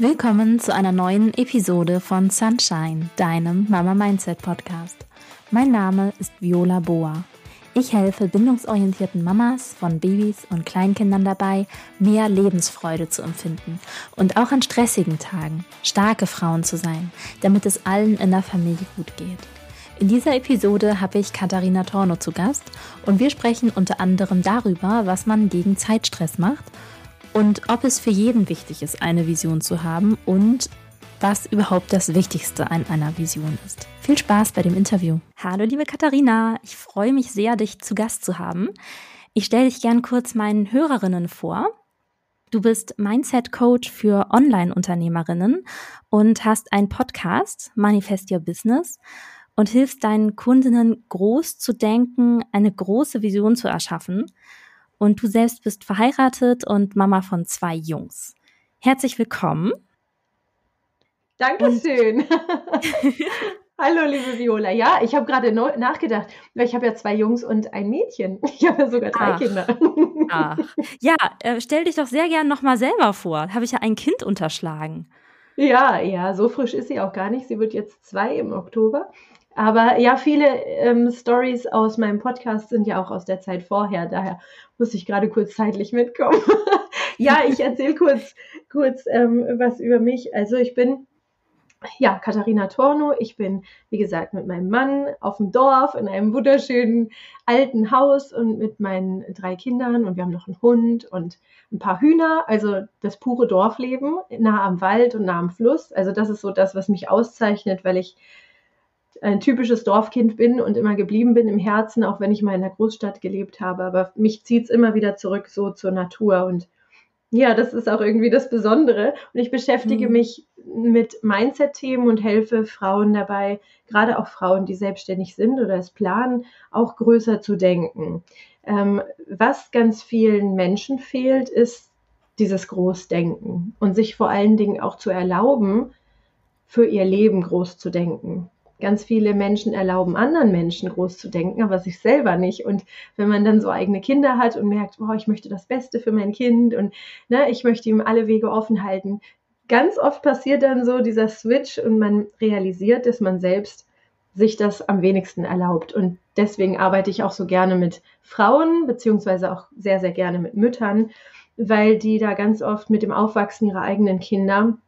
Willkommen zu einer neuen Episode von Sunshine, deinem Mama Mindset Podcast. Mein Name ist Viola Boa. Ich helfe bindungsorientierten Mamas von Babys und Kleinkindern dabei, mehr Lebensfreude zu empfinden und auch an stressigen Tagen starke Frauen zu sein, damit es allen in der Familie gut geht. In dieser Episode habe ich Katharina Torno zu Gast und wir sprechen unter anderem darüber, was man gegen Zeitstress macht und ob es für jeden wichtig ist, eine Vision zu haben und was überhaupt das Wichtigste an einer Vision ist. Viel Spaß bei dem Interview. Hallo liebe Katharina, ich freue mich sehr, dich zu Gast zu haben. Ich stelle dich gern kurz meinen Hörerinnen vor. Du bist Mindset Coach für Online-Unternehmerinnen und hast einen Podcast, Manifest Your Business, und hilfst deinen Kundinnen groß zu denken, eine große Vision zu erschaffen und du selbst bist verheiratet und Mama von zwei Jungs. Herzlich willkommen. Dankeschön. Hallo, liebe Viola. Ja, ich habe gerade nachgedacht, weil ich habe ja zwei Jungs und ein Mädchen. Ich habe ja sogar drei ach, Kinder. Ach. Ja, äh, stell dich doch sehr gern nochmal selber vor. Habe ich ja ein Kind unterschlagen. Ja, ja, so frisch ist sie auch gar nicht. Sie wird jetzt zwei im Oktober. Aber ja, viele ähm, Stories aus meinem Podcast sind ja auch aus der Zeit vorher. Daher muss ich gerade kurz zeitlich mitkommen. ja, ich erzähle kurz, kurz ähm, was über mich. Also ich bin ja, Katharina Torno. Ich bin, wie gesagt, mit meinem Mann auf dem Dorf in einem wunderschönen alten Haus und mit meinen drei Kindern und wir haben noch einen Hund und ein paar Hühner. Also das pure Dorfleben, nah am Wald und nah am Fluss. Also das ist so das, was mich auszeichnet, weil ich ein typisches Dorfkind bin und immer geblieben bin im Herzen, auch wenn ich mal in der Großstadt gelebt habe. Aber mich zieht es immer wieder zurück so zur Natur. Und ja, das ist auch irgendwie das Besondere. Und ich beschäftige mhm. mich mit Mindset-Themen und helfe Frauen dabei, gerade auch Frauen, die selbstständig sind oder es planen, auch größer zu denken. Ähm, was ganz vielen Menschen fehlt, ist dieses Großdenken und sich vor allen Dingen auch zu erlauben, für ihr Leben groß zu denken ganz viele Menschen erlauben anderen Menschen groß zu denken, aber sich selber nicht. Und wenn man dann so eigene Kinder hat und merkt, oh, ich möchte das Beste für mein Kind und ne, ich möchte ihm alle Wege offen halten, ganz oft passiert dann so dieser Switch und man realisiert, dass man selbst sich das am wenigsten erlaubt. Und deswegen arbeite ich auch so gerne mit Frauen, beziehungsweise auch sehr, sehr gerne mit Müttern, weil die da ganz oft mit dem Aufwachsen ihrer eigenen Kinder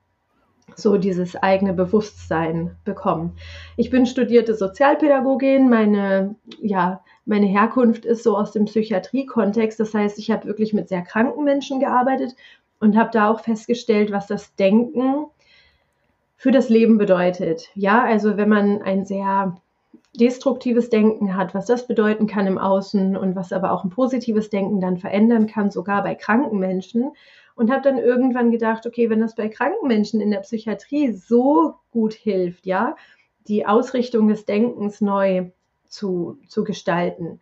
so dieses eigene Bewusstsein bekommen. Ich bin studierte Sozialpädagogin, meine, ja, meine Herkunft ist so aus dem Psychiatrie-Kontext, das heißt, ich habe wirklich mit sehr kranken Menschen gearbeitet und habe da auch festgestellt, was das Denken für das Leben bedeutet. Ja, also wenn man ein sehr destruktives Denken hat, was das bedeuten kann im Außen und was aber auch ein positives Denken dann verändern kann, sogar bei kranken Menschen und habe dann irgendwann gedacht, okay, wenn das bei kranken Menschen in der Psychiatrie so gut hilft, ja, die Ausrichtung des Denkens neu zu, zu gestalten,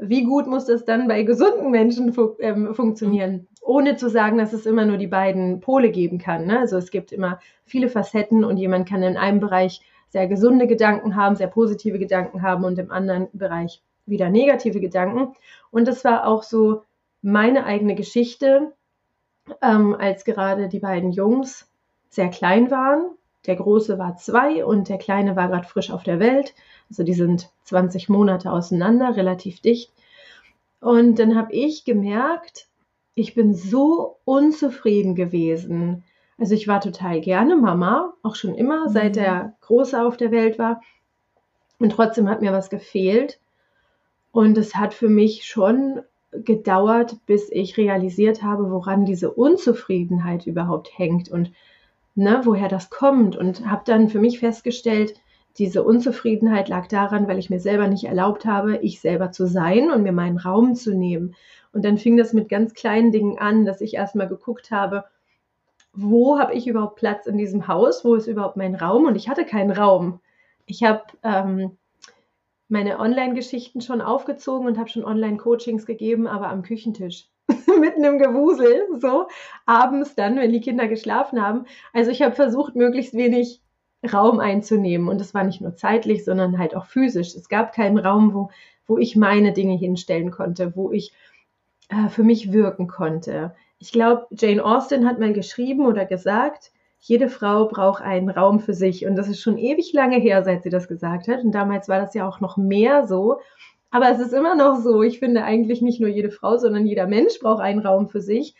wie gut muss das dann bei gesunden Menschen fu ähm, funktionieren? Ohne zu sagen, dass es immer nur die beiden Pole geben kann. Ne? Also es gibt immer viele Facetten und jemand kann in einem Bereich sehr gesunde Gedanken haben, sehr positive Gedanken haben und im anderen Bereich wieder negative Gedanken. Und das war auch so meine eigene Geschichte, ähm, als gerade die beiden Jungs sehr klein waren. Der Große war zwei und der Kleine war gerade frisch auf der Welt. Also die sind 20 Monate auseinander, relativ dicht. Und dann habe ich gemerkt, ich bin so unzufrieden gewesen. Also ich war total gerne Mama, auch schon immer, mhm. seit der Große auf der Welt war. Und trotzdem hat mir was gefehlt. Und es hat für mich schon gedauert, bis ich realisiert habe, woran diese Unzufriedenheit überhaupt hängt und ne, woher das kommt. Und habe dann für mich festgestellt, diese Unzufriedenheit lag daran, weil ich mir selber nicht erlaubt habe, ich selber zu sein und mir meinen Raum zu nehmen. Und dann fing das mit ganz kleinen Dingen an, dass ich erstmal geguckt habe, wo habe ich überhaupt Platz in diesem Haus? Wo ist überhaupt mein Raum? Und ich hatte keinen Raum. Ich habe ähm, meine Online-Geschichten schon aufgezogen und habe schon Online-Coachings gegeben, aber am Küchentisch. Mitten im Gewusel, so abends dann, wenn die Kinder geschlafen haben. Also ich habe versucht, möglichst wenig Raum einzunehmen. Und das war nicht nur zeitlich, sondern halt auch physisch. Es gab keinen Raum, wo, wo ich meine Dinge hinstellen konnte, wo ich äh, für mich wirken konnte. Ich glaube, Jane Austen hat mal geschrieben oder gesagt, jede Frau braucht einen Raum für sich. Und das ist schon ewig lange her, seit sie das gesagt hat. Und damals war das ja auch noch mehr so. Aber es ist immer noch so. Ich finde eigentlich nicht nur jede Frau, sondern jeder Mensch braucht einen Raum für sich.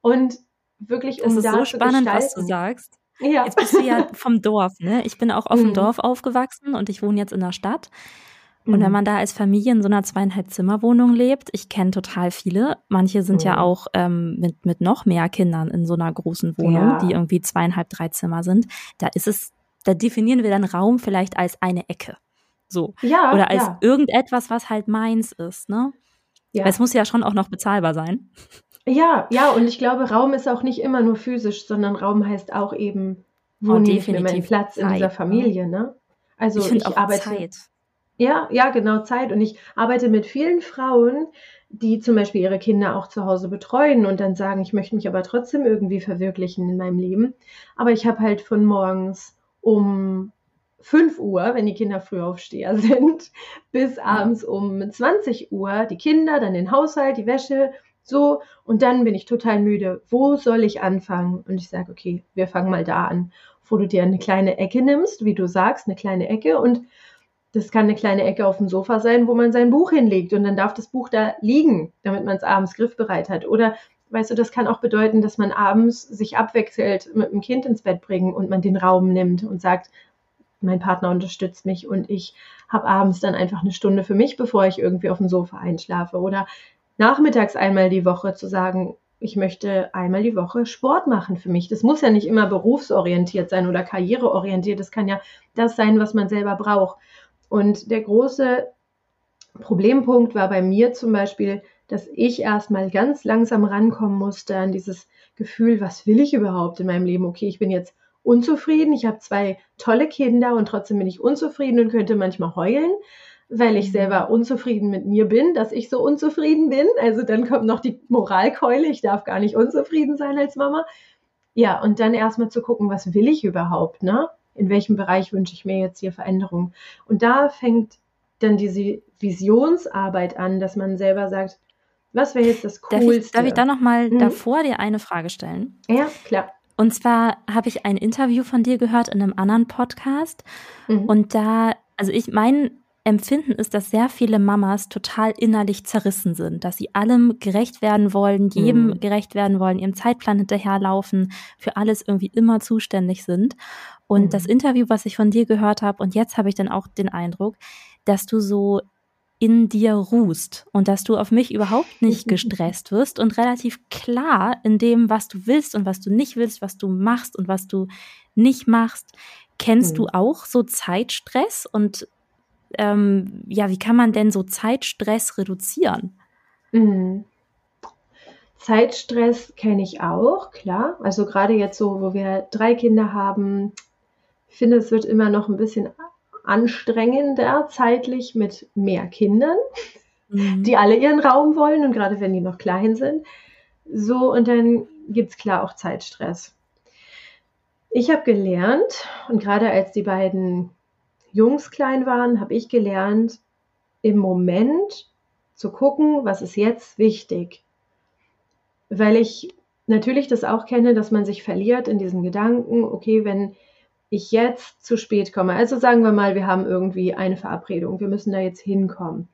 Und wirklich, um das ist da so spannend, was du sagst. Ja. Jetzt bist du ja vom Dorf, ne? Ich bin auch auf dem mhm. Dorf aufgewachsen und ich wohne jetzt in der Stadt. Und wenn mhm. man da als Familie in so einer zweieinhalb Zimmerwohnung lebt, ich kenne total viele. Manche sind mhm. ja auch ähm, mit, mit noch mehr Kindern in so einer großen Wohnung, ja. die irgendwie zweieinhalb, drei Zimmer sind. Da ist es, da definieren wir dann Raum vielleicht als eine Ecke. So. Ja. Oder als ja. irgendetwas, was halt meins ist, ne? Ja. Weil es muss ja schon auch noch bezahlbar sein. Ja, ja, und ich glaube, Raum ist auch nicht immer nur physisch, sondern Raum heißt auch eben, wo oh, nehme ich mir meinen Platz Zeit, in dieser ne? Familie, ne? Also ich, ich arbeite. Zeit. Ja, ja, genau, Zeit. Und ich arbeite mit vielen Frauen, die zum Beispiel ihre Kinder auch zu Hause betreuen und dann sagen, ich möchte mich aber trotzdem irgendwie verwirklichen in meinem Leben. Aber ich habe halt von morgens um 5 Uhr, wenn die Kinder Frühaufsteher sind, bis abends um 20 Uhr die Kinder, dann den Haushalt, die Wäsche, so. Und dann bin ich total müde. Wo soll ich anfangen? Und ich sage, okay, wir fangen mal da an, wo du dir eine kleine Ecke nimmst, wie du sagst, eine kleine Ecke und das kann eine kleine Ecke auf dem Sofa sein, wo man sein Buch hinlegt und dann darf das Buch da liegen, damit man es abends griffbereit hat. Oder weißt du, das kann auch bedeuten, dass man abends sich abwechselt mit dem Kind ins Bett bringen und man den Raum nimmt und sagt, mein Partner unterstützt mich und ich habe abends dann einfach eine Stunde für mich, bevor ich irgendwie auf dem Sofa einschlafe. Oder nachmittags einmal die Woche zu sagen, ich möchte einmal die Woche Sport machen für mich. Das muss ja nicht immer berufsorientiert sein oder karriereorientiert. Das kann ja das sein, was man selber braucht. Und der große Problempunkt war bei mir zum Beispiel, dass ich erstmal ganz langsam rankommen musste an dieses Gefühl, was will ich überhaupt in meinem Leben? Okay, ich bin jetzt unzufrieden, ich habe zwei tolle Kinder und trotzdem bin ich unzufrieden und könnte manchmal heulen, weil ich mhm. selber unzufrieden mit mir bin, dass ich so unzufrieden bin. Also dann kommt noch die Moralkeule, ich darf gar nicht unzufrieden sein als Mama. Ja, und dann erstmal zu gucken, was will ich überhaupt, ne? In welchem Bereich wünsche ich mir jetzt hier Veränderung. Und da fängt dann diese Visionsarbeit an, dass man selber sagt, was wäre jetzt das Coolste? Darf ich, darf ich da nochmal mhm. davor dir eine Frage stellen? Ja, klar. Und zwar habe ich ein Interview von dir gehört in einem anderen Podcast. Mhm. Und da, also ich, mein Empfinden ist, dass sehr viele Mamas total innerlich zerrissen sind, dass sie allem gerecht werden wollen, jedem mhm. gerecht werden wollen, ihrem Zeitplan hinterherlaufen, für alles irgendwie immer zuständig sind. Und mhm. das Interview, was ich von dir gehört habe, und jetzt habe ich dann auch den Eindruck, dass du so in dir ruhst und dass du auf mich überhaupt nicht gestresst wirst und relativ klar in dem, was du willst und was du nicht willst, was du machst und was du nicht machst. Kennst mhm. du auch so Zeitstress und ähm, ja, wie kann man denn so Zeitstress reduzieren? Mhm. Zeitstress kenne ich auch, klar. Also gerade jetzt so, wo wir drei Kinder haben, ich finde, es wird immer noch ein bisschen anstrengender zeitlich mit mehr Kindern, mhm. die alle ihren Raum wollen und gerade wenn die noch klein sind. So, und dann gibt es klar auch Zeitstress. Ich habe gelernt, und gerade als die beiden Jungs klein waren, habe ich gelernt, im Moment zu gucken, was ist jetzt wichtig. Weil ich natürlich das auch kenne, dass man sich verliert in diesen Gedanken, okay, wenn ich jetzt zu spät komme. Also sagen wir mal, wir haben irgendwie eine Verabredung, wir müssen da jetzt hinkommen.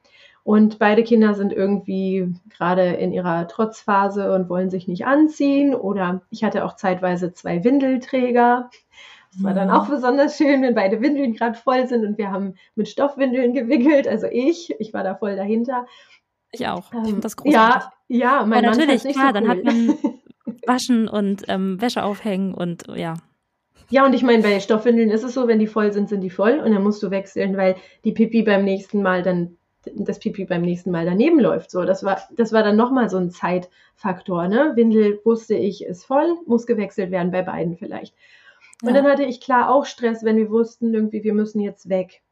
Und beide Kinder sind irgendwie gerade in ihrer Trotzphase und wollen sich nicht anziehen. Oder ich hatte auch zeitweise zwei Windelträger. Das war dann auch besonders schön, wenn beide Windeln gerade voll sind und wir haben mit Stoffwindeln gewickelt. Also ich, ich war da voll dahinter. Ich auch. Ich ähm, das großartig. Ja, ja, mein Aber natürlich, klar, so cool. dann hat man Waschen und ähm, Wäsche aufhängen und ja. Ja, und ich meine, bei Stoffwindeln ist es so, wenn die voll sind, sind die voll und dann musst du wechseln, weil die Pipi beim nächsten Mal dann das Pipi beim nächsten Mal daneben läuft. So, das war, das war dann nochmal so ein Zeitfaktor. Ne? Windel wusste ich, ist voll, muss gewechselt werden bei beiden vielleicht. Und ja. dann hatte ich klar auch Stress, wenn wir wussten, irgendwie, wir müssen jetzt weg.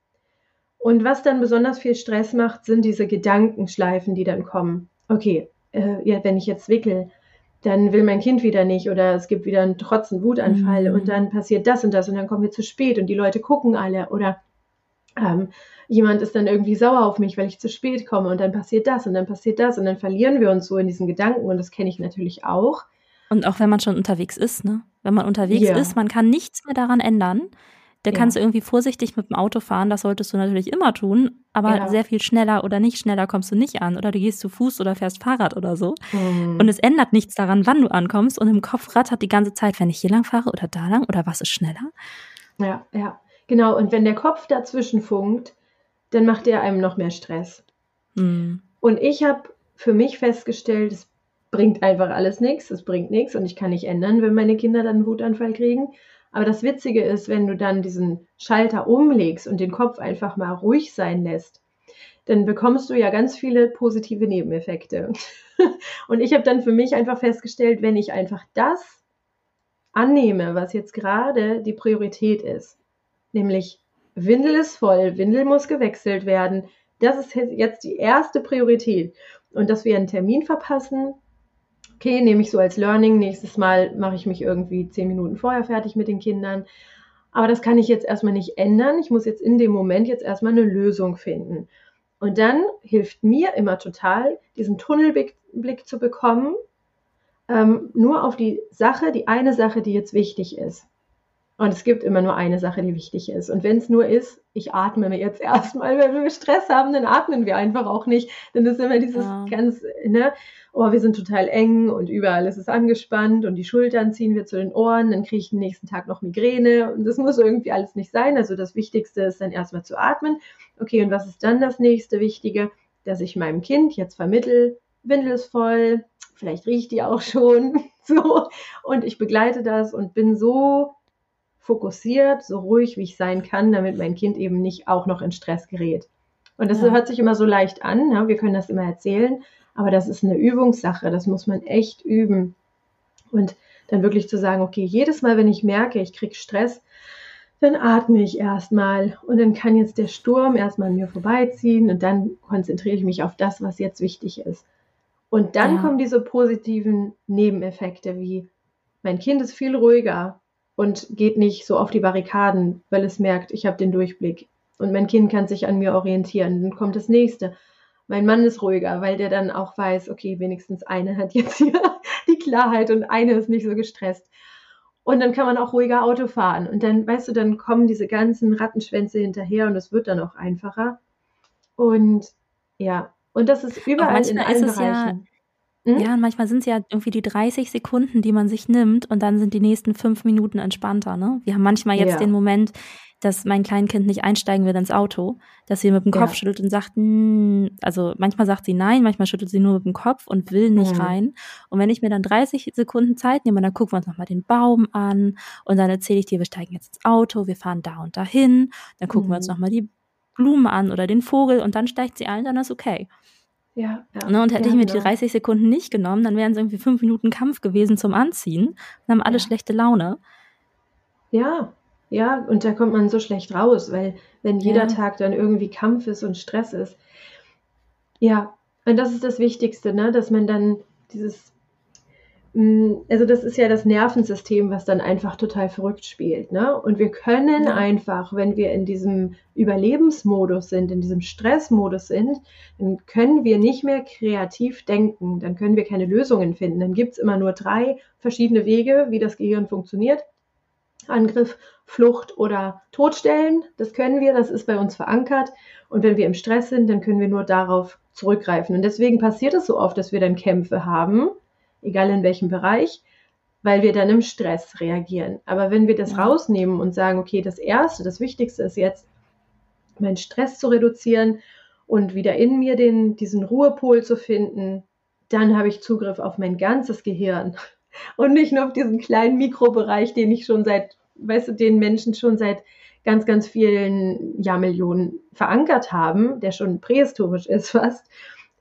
Und was dann besonders viel Stress macht, sind diese Gedankenschleifen, die dann kommen. Okay, äh, ja, wenn ich jetzt wickel, dann will mein Kind wieder nicht oder es gibt wieder einen trotzen Wutanfall mhm. und dann passiert das und das und dann kommen wir zu spät und die Leute gucken alle oder ähm, jemand ist dann irgendwie sauer auf mich, weil ich zu spät komme und dann passiert das und dann passiert das und dann verlieren wir uns so in diesen Gedanken und das kenne ich natürlich auch. Und auch wenn man schon unterwegs ist, ne? Wenn man unterwegs ja. ist, man kann nichts mehr daran ändern. Da ja. kannst du irgendwie vorsichtig mit dem Auto fahren, das solltest du natürlich immer tun, aber ja. sehr viel schneller oder nicht schneller kommst du nicht an oder du gehst zu Fuß oder fährst Fahrrad oder so. Mhm. Und es ändert nichts daran, wann du ankommst und im Kopf rattert die ganze Zeit, wenn ich hier lang fahre oder da lang oder was ist schneller. Ja, ja, genau. Und wenn der Kopf dazwischen funkt, dann macht er einem noch mehr Stress. Mhm. Und ich habe für mich festgestellt, es bringt einfach alles nichts, es bringt nichts und ich kann nicht ändern, wenn meine Kinder dann einen Wutanfall kriegen. Aber das Witzige ist, wenn du dann diesen Schalter umlegst und den Kopf einfach mal ruhig sein lässt, dann bekommst du ja ganz viele positive Nebeneffekte. Und ich habe dann für mich einfach festgestellt, wenn ich einfach das annehme, was jetzt gerade die Priorität ist, nämlich Windel ist voll, Windel muss gewechselt werden, das ist jetzt die erste Priorität. Und dass wir einen Termin verpassen, okay, nehme ich so als Learning, nächstes Mal mache ich mich irgendwie zehn Minuten vorher fertig mit den Kindern. Aber das kann ich jetzt erstmal nicht ändern. Ich muss jetzt in dem Moment jetzt erstmal eine Lösung finden. Und dann hilft mir immer total, diesen Tunnelblick zu bekommen, ähm, nur auf die Sache, die eine Sache, die jetzt wichtig ist. Und es gibt immer nur eine Sache, die wichtig ist. Und wenn es nur ist, ich atme mir jetzt erstmal, wenn wir Stress haben, dann atmen wir einfach auch nicht. Dann ist immer dieses ja. ganz, ne, oh, wir sind total eng und überall ist es angespannt und die Schultern ziehen wir zu den Ohren, dann kriege ich den nächsten Tag noch Migräne und das muss irgendwie alles nicht sein. Also das Wichtigste ist dann erstmal zu atmen. Okay, und was ist dann das nächste Wichtige? Dass ich meinem Kind jetzt vermittel, Windel ist voll, vielleicht riecht die auch schon, so. Und ich begleite das und bin so fokussiert, so ruhig wie ich sein kann, damit mein Kind eben nicht auch noch in Stress gerät. Und das ja. hört sich immer so leicht an, ne? wir können das immer erzählen, aber das ist eine Übungssache, das muss man echt üben. Und dann wirklich zu sagen, okay, jedes Mal, wenn ich merke, ich kriege Stress, dann atme ich erstmal und dann kann jetzt der Sturm erstmal an mir vorbeiziehen und dann konzentriere ich mich auf das, was jetzt wichtig ist. Und dann ja. kommen diese positiven Nebeneffekte wie mein Kind ist viel ruhiger, und geht nicht so auf die Barrikaden, weil es merkt, ich habe den Durchblick und mein Kind kann sich an mir orientieren. Dann kommt das nächste. Mein Mann ist ruhiger, weil der dann auch weiß, okay, wenigstens eine hat jetzt hier die Klarheit und eine ist nicht so gestresst. Und dann kann man auch ruhiger Auto fahren. Und dann, weißt du, dann kommen diese ganzen Rattenschwänze hinterher und es wird dann auch einfacher. Und ja, und das ist überall in allen Bereichen. Ja hm? Ja, und manchmal sind es ja irgendwie die 30 Sekunden, die man sich nimmt und dann sind die nächsten fünf Minuten entspannter. Ne? Wir haben manchmal jetzt ja. den Moment, dass mein Kleinkind nicht einsteigen will ins Auto, dass sie mit dem Kopf ja. schüttelt und sagt, hm, also manchmal sagt sie nein, manchmal schüttelt sie nur mit dem Kopf und will nicht mhm. rein. Und wenn ich mir dann 30 Sekunden Zeit nehme, dann gucken wir uns nochmal den Baum an und dann erzähle ich dir, wir steigen jetzt ins Auto, wir fahren da und dahin, dann gucken mhm. wir uns mhm. nochmal die Blume an oder den Vogel und dann steigt sie ein, dann ist okay. Ja, ja. Ne, und hätte ja, ich mir die 30 Sekunden nicht genommen, dann wären es irgendwie fünf Minuten Kampf gewesen zum Anziehen. Dann haben alle ja. schlechte Laune. Ja, ja, und da kommt man so schlecht raus, weil wenn jeder Tag dann irgendwie Kampf ist und Stress ist. Ja, und das ist das Wichtigste, ne? dass man dann dieses also das ist ja das Nervensystem, was dann einfach total verrückt spielt. Ne? Und wir können ja. einfach, wenn wir in diesem Überlebensmodus sind, in diesem Stressmodus sind, dann können wir nicht mehr kreativ denken, dann können wir keine Lösungen finden. Dann gibt es immer nur drei verschiedene Wege, wie das Gehirn funktioniert. Angriff, Flucht oder Todstellen, das können wir, das ist bei uns verankert. Und wenn wir im Stress sind, dann können wir nur darauf zurückgreifen. Und deswegen passiert es so oft, dass wir dann Kämpfe haben egal in welchem Bereich, weil wir dann im Stress reagieren. Aber wenn wir das ja. rausnehmen und sagen, okay, das Erste, das Wichtigste ist jetzt, meinen Stress zu reduzieren und wieder in mir den, diesen Ruhepol zu finden, dann habe ich Zugriff auf mein ganzes Gehirn und nicht nur auf diesen kleinen Mikrobereich, den ich schon seit, weißt du, den Menschen schon seit ganz, ganz vielen Jahrmillionen verankert haben, der schon prähistorisch ist fast.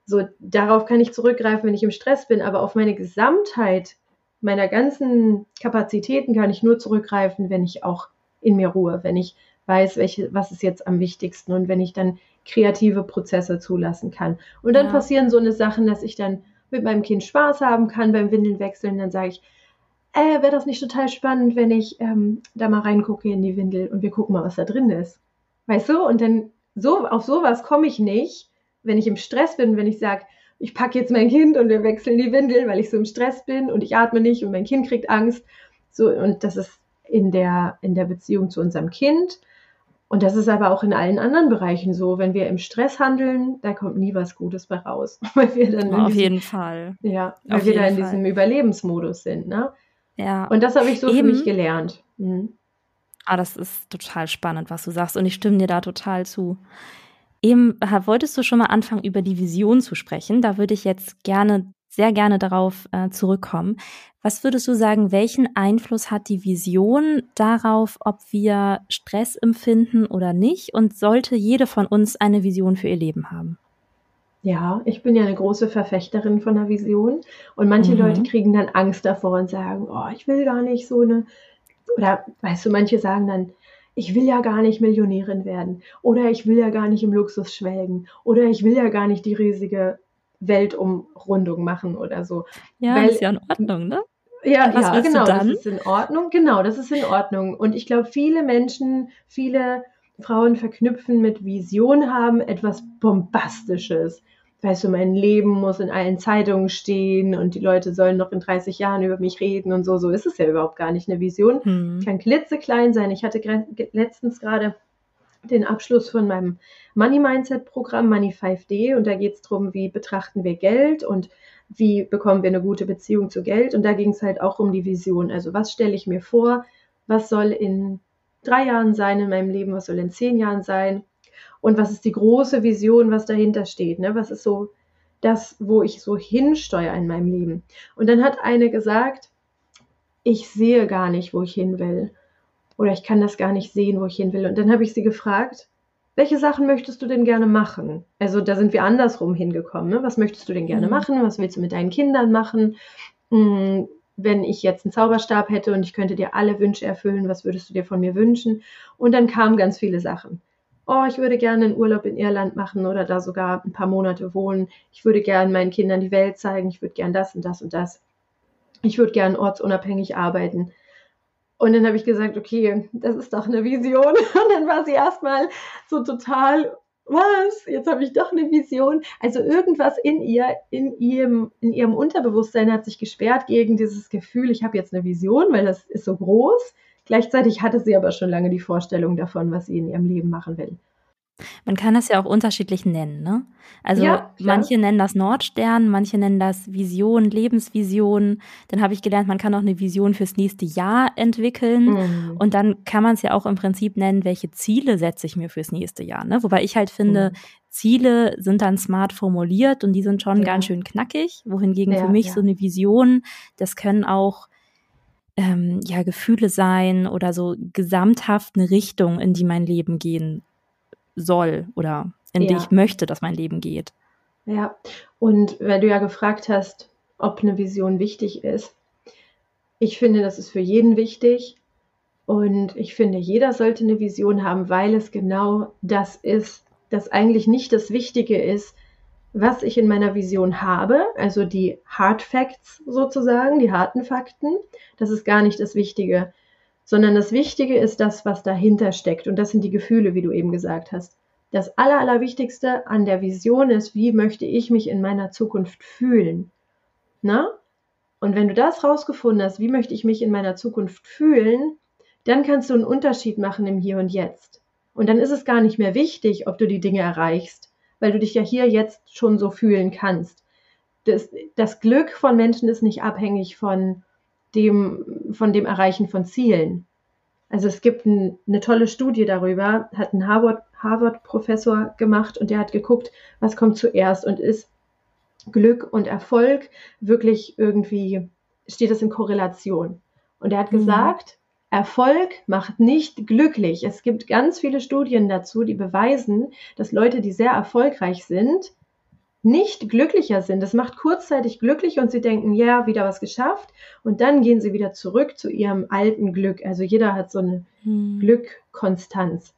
So, darauf kann ich zurückgreifen, wenn ich im Stress bin, aber auf meine Gesamtheit meiner ganzen Kapazitäten kann ich nur zurückgreifen, wenn ich auch in mir ruhe, wenn ich weiß, welche, was ist jetzt am wichtigsten und wenn ich dann kreative Prozesse zulassen kann. Und dann ja. passieren so eine Sachen, dass ich dann mit meinem Kind Spaß haben kann beim Windeln wechseln. Dann sage ich, äh, wäre das nicht total spannend, wenn ich ähm, da mal reingucke in die Windel und wir gucken mal, was da drin ist. Weißt du? Und dann so auf sowas komme ich nicht, wenn ich im Stress bin, wenn ich sage, ich packe jetzt mein Kind und wir wechseln die Windel, weil ich so im Stress bin und ich atme nicht und mein Kind kriegt Angst. So, und das ist in der, in der Beziehung zu unserem Kind. Und das ist aber auch in allen anderen Bereichen so. Wenn wir im Stress handeln, da kommt nie was Gutes bei raus. Weil wir dann Auf diesem, jeden Fall. Ja, weil Auf wir da in Fall. diesem Überlebensmodus sind. Ne? Ja. Und das habe ich so Eben. für mich gelernt. Mhm. Ah, das ist total spannend, was du sagst. Und ich stimme dir da total zu. Eben wolltest du schon mal anfangen, über die Vision zu sprechen. Da würde ich jetzt gerne, sehr gerne darauf äh, zurückkommen. Was würdest du sagen, welchen Einfluss hat die Vision darauf, ob wir Stress empfinden oder nicht? Und sollte jede von uns eine Vision für ihr Leben haben? Ja, ich bin ja eine große Verfechterin von der Vision und manche mhm. Leute kriegen dann Angst davor und sagen, oh, ich will gar nicht so eine, oder weißt du, manche sagen dann, ich will ja gar nicht Millionärin werden oder ich will ja gar nicht im Luxus schwelgen oder ich will ja gar nicht die riesige Weltumrundung machen oder so. Ja, Weil, ist ja in Ordnung, ne? Ja, ja genau, das ist in Ordnung. Genau, das ist in Ordnung. Und ich glaube, viele Menschen, viele Frauen verknüpfen mit Vision haben etwas Bombastisches. Weißt du, mein Leben muss in allen Zeitungen stehen und die Leute sollen noch in 30 Jahren über mich reden und so. So ist es ja überhaupt gar nicht. Eine Vision hm. kann klitzeklein sein. Ich hatte letztens gerade den Abschluss von meinem Money Mindset Programm Money 5D und da geht es darum, wie betrachten wir Geld und wie bekommen wir eine gute Beziehung zu Geld und da ging es halt auch um die Vision. Also was stelle ich mir vor, was soll in drei Jahren sein in meinem Leben, was soll in zehn Jahren sein und was ist die große Vision, was dahinter steht, ne? was ist so das, wo ich so hinsteuere in meinem Leben. Und dann hat eine gesagt, ich sehe gar nicht, wo ich hin will. Oder ich kann das gar nicht sehen, wo ich hin will. Und dann habe ich sie gefragt, welche Sachen möchtest du denn gerne machen? Also da sind wir andersrum hingekommen. Ne? Was möchtest du denn gerne mhm. machen? Was willst du mit deinen Kindern machen? Hm, wenn ich jetzt einen Zauberstab hätte und ich könnte dir alle Wünsche erfüllen, was würdest du dir von mir wünschen? Und dann kamen ganz viele Sachen. Oh, ich würde gerne einen Urlaub in Irland machen oder da sogar ein paar Monate wohnen. Ich würde gerne meinen Kindern die Welt zeigen. Ich würde gerne das und das und das. Ich würde gerne ortsunabhängig arbeiten. Und dann habe ich gesagt, okay, das ist doch eine Vision. Und dann war sie erstmal so total was? Jetzt habe ich doch eine Vision. Also irgendwas in ihr, in ihrem, in ihrem Unterbewusstsein hat sich gesperrt gegen dieses Gefühl, ich habe jetzt eine Vision, weil das ist so groß. Gleichzeitig hatte sie aber schon lange die Vorstellung davon, was sie in ihrem Leben machen will. Man kann das ja auch unterschiedlich nennen, ne? Also ja, manche nennen das Nordstern, manche nennen das Vision, Lebensvision. Dann habe ich gelernt, man kann auch eine Vision fürs nächste Jahr entwickeln. Mhm. Und dann kann man es ja auch im Prinzip nennen, welche Ziele setze ich mir fürs nächste Jahr. Ne? Wobei ich halt finde, mhm. Ziele sind dann smart formuliert und die sind schon ja. ganz schön knackig. Wohingegen ja, für mich so eine Vision, das können auch ähm, ja Gefühle sein oder so gesamthaft eine Richtung, in die mein Leben gehen soll oder in ja. die ich möchte, dass mein Leben geht. Ja, und weil du ja gefragt hast, ob eine Vision wichtig ist, ich finde, das ist für jeden wichtig. Und ich finde, jeder sollte eine Vision haben, weil es genau das ist, dass eigentlich nicht das Wichtige ist, was ich in meiner Vision habe, also die Hard Facts sozusagen, die harten Fakten. Das ist gar nicht das Wichtige, sondern das Wichtige ist das, was dahinter steckt. Und das sind die Gefühle, wie du eben gesagt hast. Das Aller, Allerwichtigste an der Vision ist, wie möchte ich mich in meiner Zukunft fühlen? Na? Und wenn du das rausgefunden hast, wie möchte ich mich in meiner Zukunft fühlen, dann kannst du einen Unterschied machen im Hier und Jetzt. Und dann ist es gar nicht mehr wichtig, ob du die Dinge erreichst, weil du dich ja hier jetzt schon so fühlen kannst. Das, das Glück von Menschen ist nicht abhängig von dem, von dem Erreichen von Zielen. Also es gibt ein, eine tolle Studie darüber, hat ein Harvard-Professor Harvard gemacht und der hat geguckt, was kommt zuerst und ist Glück und Erfolg wirklich irgendwie, steht das in Korrelation. Und er hat mhm. gesagt, Erfolg macht nicht glücklich. Es gibt ganz viele Studien dazu, die beweisen, dass Leute, die sehr erfolgreich sind, nicht glücklicher sind. Das macht kurzzeitig glücklich und sie denken, ja, wieder was geschafft. Und dann gehen sie wieder zurück zu ihrem alten Glück. Also jeder hat so eine hm. Glückkonstanz.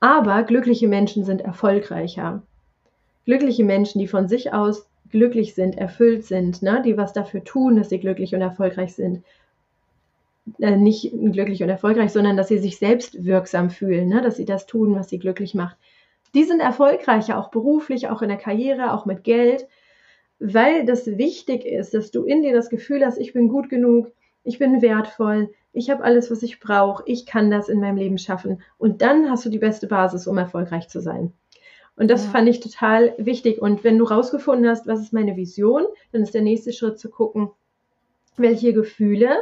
Aber glückliche Menschen sind erfolgreicher. Glückliche Menschen, die von sich aus glücklich sind, erfüllt sind, ne? die was dafür tun, dass sie glücklich und erfolgreich sind. Äh, nicht glücklich und erfolgreich, sondern dass sie sich selbst wirksam fühlen, ne? dass sie das tun, was sie glücklich macht die sind erfolgreicher, auch beruflich, auch in der Karriere, auch mit Geld, weil das wichtig ist, dass du in dir das Gefühl hast, ich bin gut genug, ich bin wertvoll, ich habe alles, was ich brauche, ich kann das in meinem Leben schaffen. Und dann hast du die beste Basis, um erfolgreich zu sein. Und das ja. fand ich total wichtig. Und wenn du rausgefunden hast, was ist meine Vision, dann ist der nächste Schritt zu gucken, welche Gefühle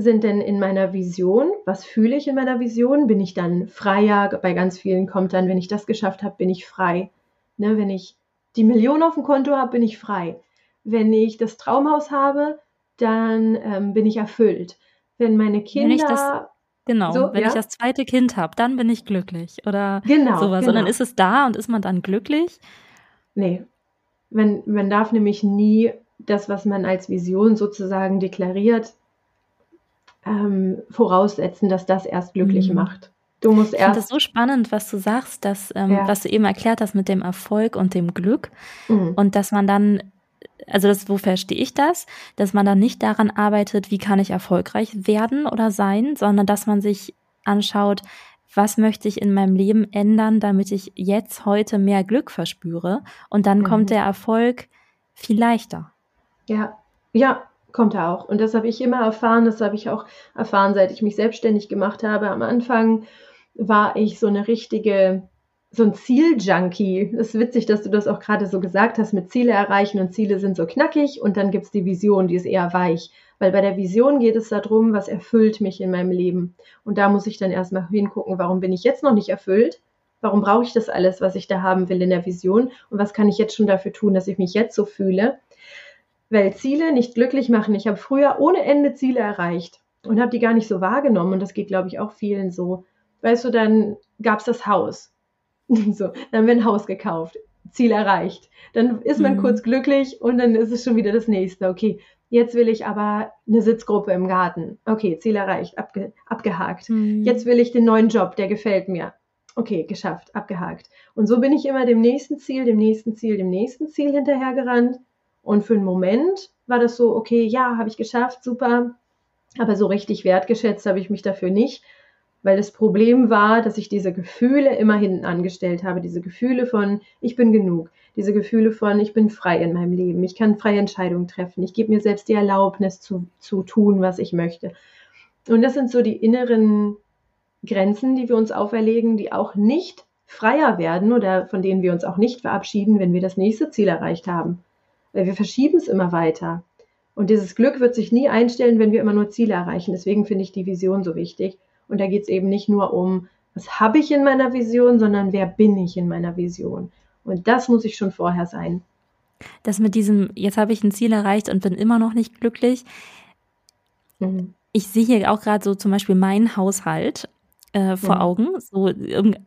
sind denn in meiner Vision? Was fühle ich in meiner Vision? Bin ich dann freier? Bei ganz vielen kommt dann, wenn ich das geschafft habe, bin ich frei. Ne, wenn ich die Million auf dem Konto habe, bin ich frei. Wenn ich das Traumhaus habe, dann ähm, bin ich erfüllt. Wenn meine Kinder. Wenn ich das, genau, so, wenn ja? ich das zweite Kind habe, dann bin ich glücklich. Oder genau, sowas. Genau. Und dann ist es da und ist man dann glücklich? Nee. Man, man darf nämlich nie das, was man als Vision sozusagen deklariert, ähm, voraussetzen, dass das erst glücklich mhm. macht. Du musst erst. Ich finde das so spannend, was du sagst, dass, ähm, ja. was du eben erklärt hast mit dem Erfolg und dem Glück. Mhm. Und dass man dann, also das, wo verstehe ich das? Dass man dann nicht daran arbeitet, wie kann ich erfolgreich werden oder sein, sondern dass man sich anschaut, was möchte ich in meinem Leben ändern, damit ich jetzt heute mehr Glück verspüre. Und dann mhm. kommt der Erfolg viel leichter. Ja, ja, kommt er auch. Und das habe ich immer erfahren, das habe ich auch erfahren, seit ich mich selbstständig gemacht habe. Am Anfang war ich so eine richtige, so ein Zieljunkie. Es ist witzig, dass du das auch gerade so gesagt hast, mit Ziele erreichen und Ziele sind so knackig und dann gibt es die Vision, die ist eher weich. Weil bei der Vision geht es darum, was erfüllt mich in meinem Leben. Und da muss ich dann erstmal hingucken, warum bin ich jetzt noch nicht erfüllt? Warum brauche ich das alles, was ich da haben will in der Vision? Und was kann ich jetzt schon dafür tun, dass ich mich jetzt so fühle? Weil Ziele nicht glücklich machen. Ich habe früher ohne Ende Ziele erreicht und habe die gar nicht so wahrgenommen. Und das geht, glaube ich, auch vielen so. Weißt du, dann gab es das Haus. so, dann wird ein Haus gekauft, Ziel erreicht. Dann ist man mhm. kurz glücklich und dann ist es schon wieder das nächste. Okay, jetzt will ich aber eine Sitzgruppe im Garten. Okay, Ziel erreicht, abge abgehakt. Mhm. Jetzt will ich den neuen Job, der gefällt mir. Okay, geschafft, abgehakt. Und so bin ich immer dem nächsten Ziel, dem nächsten Ziel, dem nächsten Ziel hinterhergerannt und für einen Moment war das so, okay, ja, habe ich geschafft, super. Aber so richtig wertgeschätzt habe ich mich dafür nicht, weil das Problem war, dass ich diese Gefühle immer hinten angestellt habe. Diese Gefühle von, ich bin genug. Diese Gefühle von, ich bin frei in meinem Leben. Ich kann freie Entscheidungen treffen. Ich gebe mir selbst die Erlaubnis zu, zu tun, was ich möchte. Und das sind so die inneren Grenzen, die wir uns auferlegen, die auch nicht freier werden oder von denen wir uns auch nicht verabschieden, wenn wir das nächste Ziel erreicht haben weil wir verschieben es immer weiter. Und dieses Glück wird sich nie einstellen, wenn wir immer nur Ziele erreichen. Deswegen finde ich die Vision so wichtig. Und da geht es eben nicht nur um, was habe ich in meiner Vision, sondern wer bin ich in meiner Vision. Und das muss ich schon vorher sein. Das mit diesem, jetzt habe ich ein Ziel erreicht und bin immer noch nicht glücklich. Mhm. Ich sehe hier auch gerade so zum Beispiel meinen Haushalt äh, vor mhm. Augen. So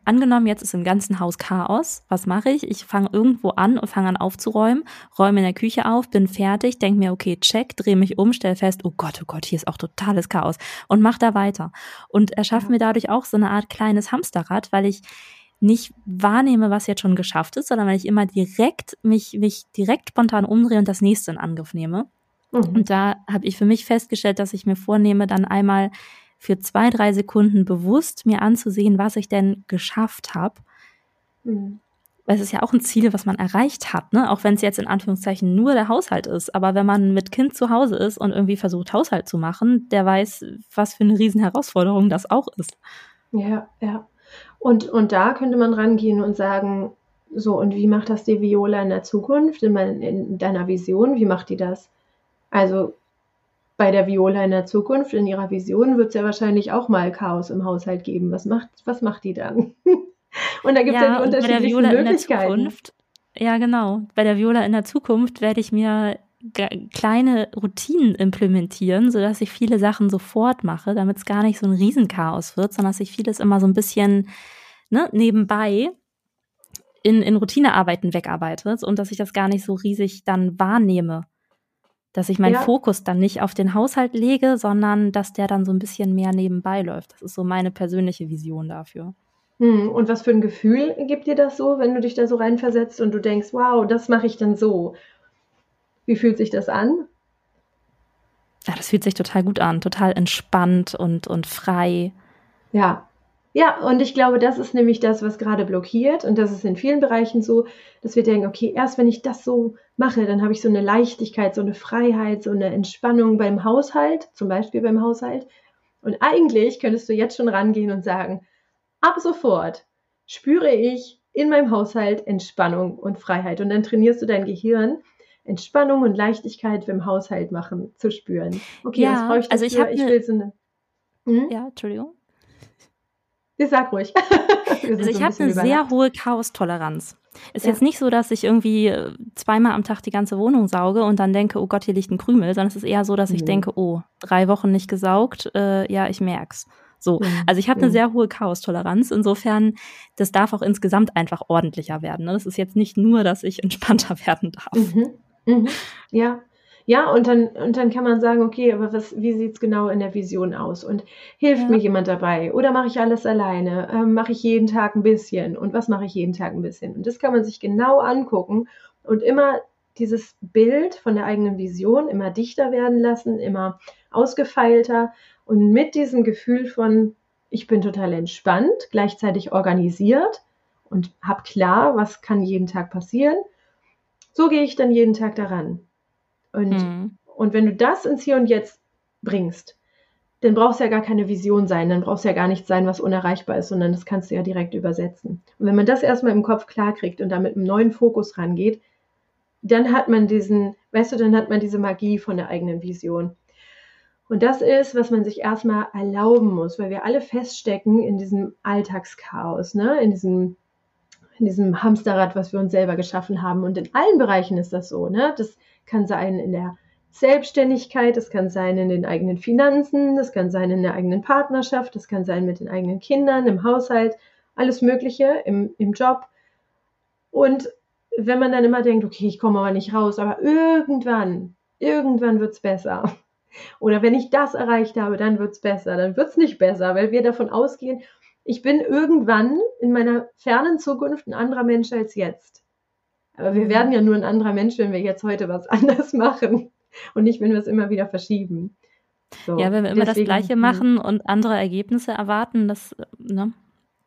angenommen, jetzt ist im ganzen Haus Chaos. Was mache ich? Ich fange irgendwo an und fange an aufzuräumen, räume in der Küche auf, bin fertig, denke mir, okay, check, drehe mich um, stelle fest, oh Gott, oh Gott, hier ist auch totales Chaos und mach da weiter. Und erschaffe ja. mir dadurch auch so eine Art kleines Hamsterrad, weil ich nicht wahrnehme, was jetzt schon geschafft ist, sondern weil ich immer direkt mich, mich direkt spontan umdrehe und das nächste in Angriff nehme. Mhm. Und da habe ich für mich festgestellt, dass ich mir vornehme, dann einmal für zwei, drei Sekunden bewusst mir anzusehen, was ich denn geschafft habe. Mhm. Weil es ist ja auch ein Ziel, was man erreicht hat, ne? Auch wenn es jetzt in Anführungszeichen nur der Haushalt ist. Aber wenn man mit Kind zu Hause ist und irgendwie versucht, Haushalt zu machen, der weiß, was für eine Riesenherausforderung das auch ist. Ja, ja. Und, und da könnte man rangehen und sagen, so, und wie macht das die Viola in der Zukunft, in, mein, in deiner Vision? Wie macht die das? Also bei der Viola in der Zukunft, in ihrer Vision, wird es ja wahrscheinlich auch mal Chaos im Haushalt geben. Was macht, was macht die dann? und da gibt es ja, ja, die unterschiedlichen Möglichkeiten. ja, genau. Bei der Viola in der Zukunft werde ich mir kleine Routinen implementieren, sodass ich viele Sachen sofort mache, damit es gar nicht so ein Riesenchaos wird, sondern dass ich vieles immer so ein bisschen ne, nebenbei in, in Routinearbeiten wegarbeite und dass ich das gar nicht so riesig dann wahrnehme dass ich meinen ja. Fokus dann nicht auf den Haushalt lege, sondern dass der dann so ein bisschen mehr nebenbei läuft. Das ist so meine persönliche Vision dafür. Hm, und was für ein Gefühl gibt dir das so, wenn du dich da so reinversetzt und du denkst, wow, das mache ich dann so? Wie fühlt sich das an? Ja, das fühlt sich total gut an, total entspannt und, und frei. Ja, Ja, und ich glaube, das ist nämlich das, was gerade blockiert. Und das ist in vielen Bereichen so, dass wir denken, okay, erst wenn ich das so mache, dann habe ich so eine Leichtigkeit, so eine Freiheit, so eine Entspannung beim Haushalt, zum Beispiel beim Haushalt. Und eigentlich könntest du jetzt schon rangehen und sagen, ab sofort spüre ich in meinem Haushalt Entspannung und Freiheit. Und dann trainierst du dein Gehirn, Entspannung und Leichtigkeit beim Haushalt machen zu spüren. Okay, ja, was brauche ich dafür? Also ich, ich ne will so eine. Hm? Ja, Entschuldigung. Ich sag ruhig. also ich habe eine sehr hohe Chaos-Toleranz. Ist ja. jetzt nicht so, dass ich irgendwie äh, zweimal am Tag die ganze Wohnung sauge und dann denke, oh Gott, hier liegt ein Krümel, sondern es ist eher so, dass ich mhm. denke, oh, drei Wochen nicht gesaugt, äh, ja, ich merk's. So, mhm. also ich habe eine sehr hohe Chaos-Toleranz. Insofern, das darf auch insgesamt einfach ordentlicher werden. Ne? Das ist jetzt nicht nur, dass ich entspannter werden darf. Mhm. Mhm. Ja, ja, und dann, und dann kann man sagen, okay, aber was, wie sieht es genau in der Vision aus? Und hilft ja. mir jemand dabei? Oder mache ich alles alleine? Ähm, mache ich jeden Tag ein bisschen? Und was mache ich jeden Tag ein bisschen? Und das kann man sich genau angucken und immer dieses Bild von der eigenen Vision immer dichter werden lassen, immer ausgefeilter und mit diesem Gefühl von, ich bin total entspannt, gleichzeitig organisiert und habe klar, was kann jeden Tag passieren. So gehe ich dann jeden Tag daran. Und, mhm. und wenn du das ins Hier und Jetzt bringst, dann brauchst du ja gar keine Vision sein, dann brauchst du ja gar nichts sein, was unerreichbar ist, sondern das kannst du ja direkt übersetzen. Und wenn man das erstmal im Kopf klarkriegt und da mit einem neuen Fokus rangeht, dann hat man diesen, weißt du, dann hat man diese Magie von der eigenen Vision. Und das ist, was man sich erstmal erlauben muss, weil wir alle feststecken in diesem Alltagschaos, ne? in, diesem, in diesem Hamsterrad, was wir uns selber geschaffen haben. Und in allen Bereichen ist das so. Ne? Das kann sein in der Selbstständigkeit, das kann sein in den eigenen Finanzen, das kann sein in der eigenen Partnerschaft, das kann sein mit den eigenen Kindern, im Haushalt, alles Mögliche, im, im Job. Und wenn man dann immer denkt, okay, ich komme aber nicht raus, aber irgendwann, irgendwann wird es besser. Oder wenn ich das erreicht habe, dann wird es besser. Dann wird es nicht besser, weil wir davon ausgehen, ich bin irgendwann in meiner fernen Zukunft ein anderer Mensch als jetzt. Aber wir werden ja nur ein anderer Mensch, wenn wir jetzt heute was anders machen und nicht, wenn wir es immer wieder verschieben. So, ja, wenn wir immer deswegen, das Gleiche machen und andere Ergebnisse erwarten, das, ne?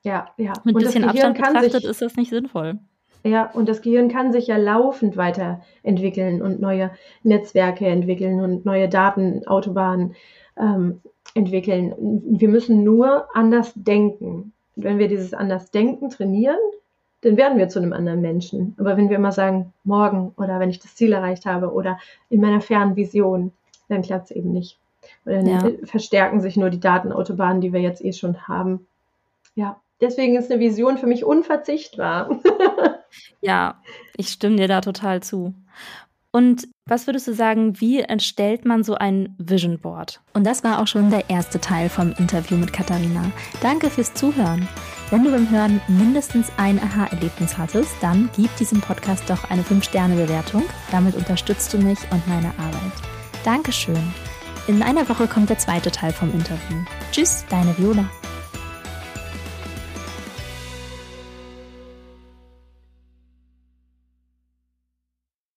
Ja, ja. Mit ein bisschen Abstand betrachtet sich, ist das nicht sinnvoll. Ja, und das Gehirn kann sich ja laufend weiterentwickeln und neue Netzwerke entwickeln und neue Datenautobahnen ähm, entwickeln. Wir müssen nur anders denken. wenn wir dieses anders Denken trainieren, dann werden wir zu einem anderen Menschen. Aber wenn wir immer sagen, morgen oder wenn ich das Ziel erreicht habe oder in meiner fernen Vision, dann klappt es eben nicht. Und dann ja. verstärken sich nur die Datenautobahnen, die wir jetzt eh schon haben. Ja, deswegen ist eine Vision für mich unverzichtbar. ja, ich stimme dir da total zu. Und was würdest du sagen, wie erstellt man so ein Vision Board? Und das war auch schon der erste Teil vom Interview mit Katharina. Danke fürs Zuhören. Wenn du beim Hören mindestens ein Aha-Erlebnis hattest, dann gib diesem Podcast doch eine 5-Sterne-Bewertung. Damit unterstützt du mich und meine Arbeit. Dankeschön. In einer Woche kommt der zweite Teil vom Interview. Tschüss, deine Viola.